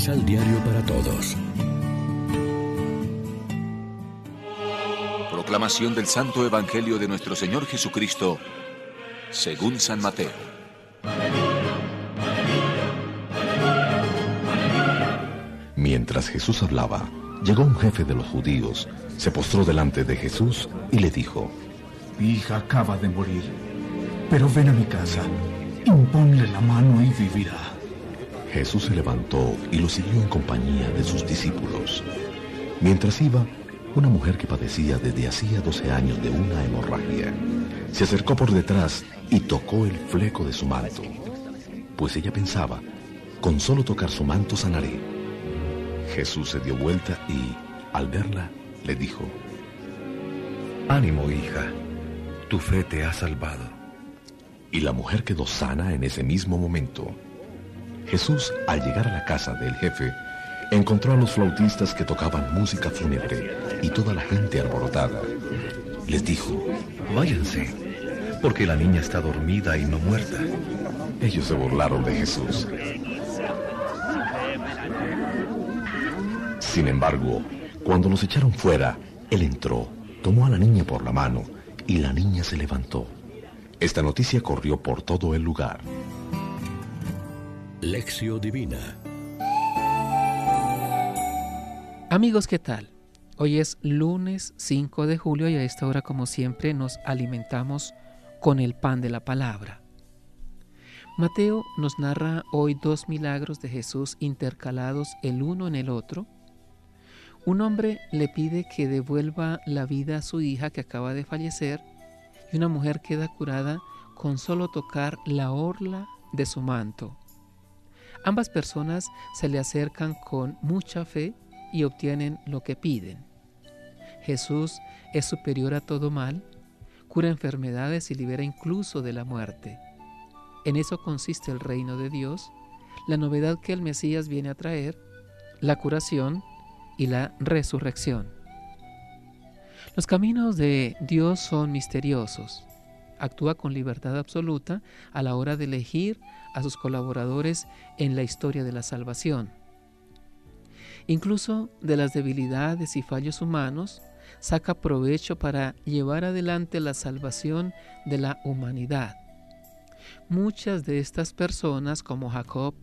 Misal Diario para Todos. Proclamación del Santo Evangelio de nuestro Señor Jesucristo, según San Mateo. Mientras Jesús hablaba, llegó un jefe de los judíos, se postró delante de Jesús y le dijo, Mi hija acaba de morir, pero ven a mi casa, imponle la mano y vivirá. Jesús se levantó y lo siguió en compañía de sus discípulos. Mientras iba, una mujer que padecía desde hacía 12 años de una hemorragia se acercó por detrás y tocó el fleco de su manto, pues ella pensaba, con solo tocar su manto sanaré. Jesús se dio vuelta y, al verla, le dijo, Ánimo, hija, tu fe te ha salvado. Y la mujer quedó sana en ese mismo momento. Jesús, al llegar a la casa del jefe, encontró a los flautistas que tocaban música fúnebre y toda la gente alborotada. Les dijo, Váyanse, porque la niña está dormida y no muerta. Ellos se burlaron de Jesús. Sin embargo, cuando los echaron fuera, él entró, tomó a la niña por la mano y la niña se levantó. Esta noticia corrió por todo el lugar. Lección Divina Amigos, ¿qué tal? Hoy es lunes 5 de julio y a esta hora, como siempre, nos alimentamos con el pan de la palabra. Mateo nos narra hoy dos milagros de Jesús intercalados el uno en el otro. Un hombre le pide que devuelva la vida a su hija que acaba de fallecer y una mujer queda curada con solo tocar la orla de su manto. Ambas personas se le acercan con mucha fe y obtienen lo que piden. Jesús es superior a todo mal, cura enfermedades y libera incluso de la muerte. En eso consiste el reino de Dios, la novedad que el Mesías viene a traer, la curación y la resurrección. Los caminos de Dios son misteriosos. Actúa con libertad absoluta a la hora de elegir a sus colaboradores en la historia de la salvación. Incluso de las debilidades y fallos humanos, saca provecho para llevar adelante la salvación de la humanidad. Muchas de estas personas, como Jacob,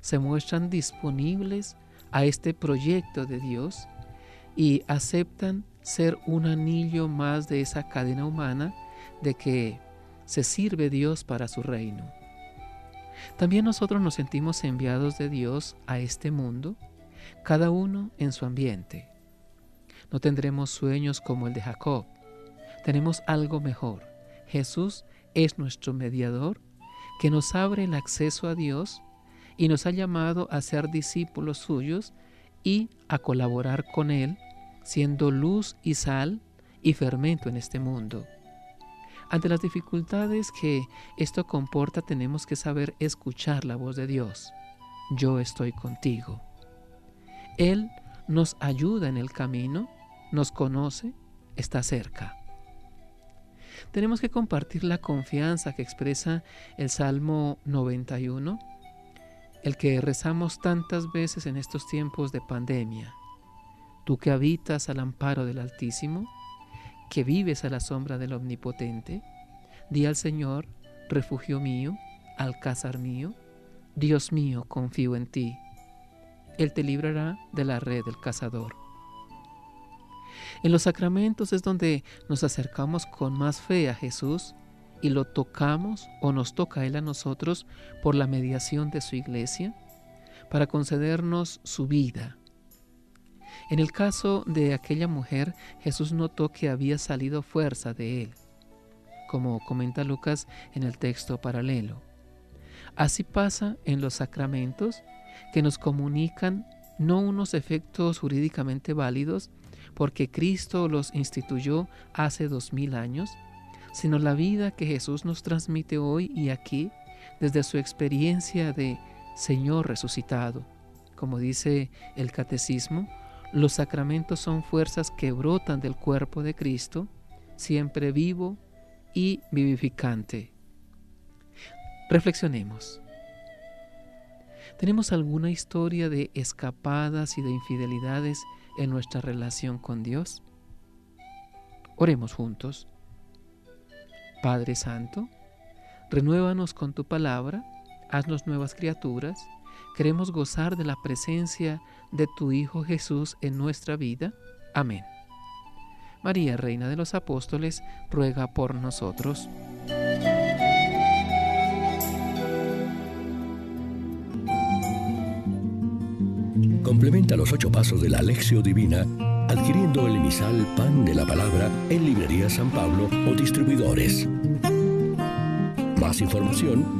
se muestran disponibles a este proyecto de Dios y aceptan ser un anillo más de esa cadena humana de que se sirve Dios para su reino. También nosotros nos sentimos enviados de Dios a este mundo, cada uno en su ambiente. No tendremos sueños como el de Jacob. Tenemos algo mejor. Jesús es nuestro mediador que nos abre el acceso a Dios y nos ha llamado a ser discípulos suyos y a colaborar con Él, siendo luz y sal y fermento en este mundo. Ante las dificultades que esto comporta tenemos que saber escuchar la voz de Dios. Yo estoy contigo. Él nos ayuda en el camino, nos conoce, está cerca. Tenemos que compartir la confianza que expresa el Salmo 91, el que rezamos tantas veces en estos tiempos de pandemia. Tú que habitas al amparo del Altísimo, que vives a la sombra del Omnipotente, di al Señor, refugio mío, alcázar mío, Dios mío, confío en ti. Él te librará de la red del cazador. En los sacramentos es donde nos acercamos con más fe a Jesús y lo tocamos o nos toca Él a nosotros por la mediación de su iglesia para concedernos su vida. En el caso de aquella mujer, Jesús notó que había salido fuerza de Él, como comenta Lucas en el texto paralelo. Así pasa en los sacramentos que nos comunican no unos efectos jurídicamente válidos, porque Cristo los instituyó hace dos mil años, sino la vida que Jesús nos transmite hoy y aquí desde su experiencia de Señor resucitado. Como dice el catecismo, los sacramentos son fuerzas que brotan del cuerpo de Cristo, siempre vivo y vivificante. Reflexionemos. ¿Tenemos alguna historia de escapadas y de infidelidades en nuestra relación con Dios? Oremos juntos. Padre Santo, renuévanos con tu palabra, haznos nuevas criaturas, queremos gozar de la presencia de tu Hijo Jesús en nuestra vida. Amén. María, Reina de los Apóstoles, ruega por nosotros. Complementa los ocho pasos de la Alexio Divina adquiriendo el emisal Pan de la Palabra en Librería San Pablo o distribuidores. Más información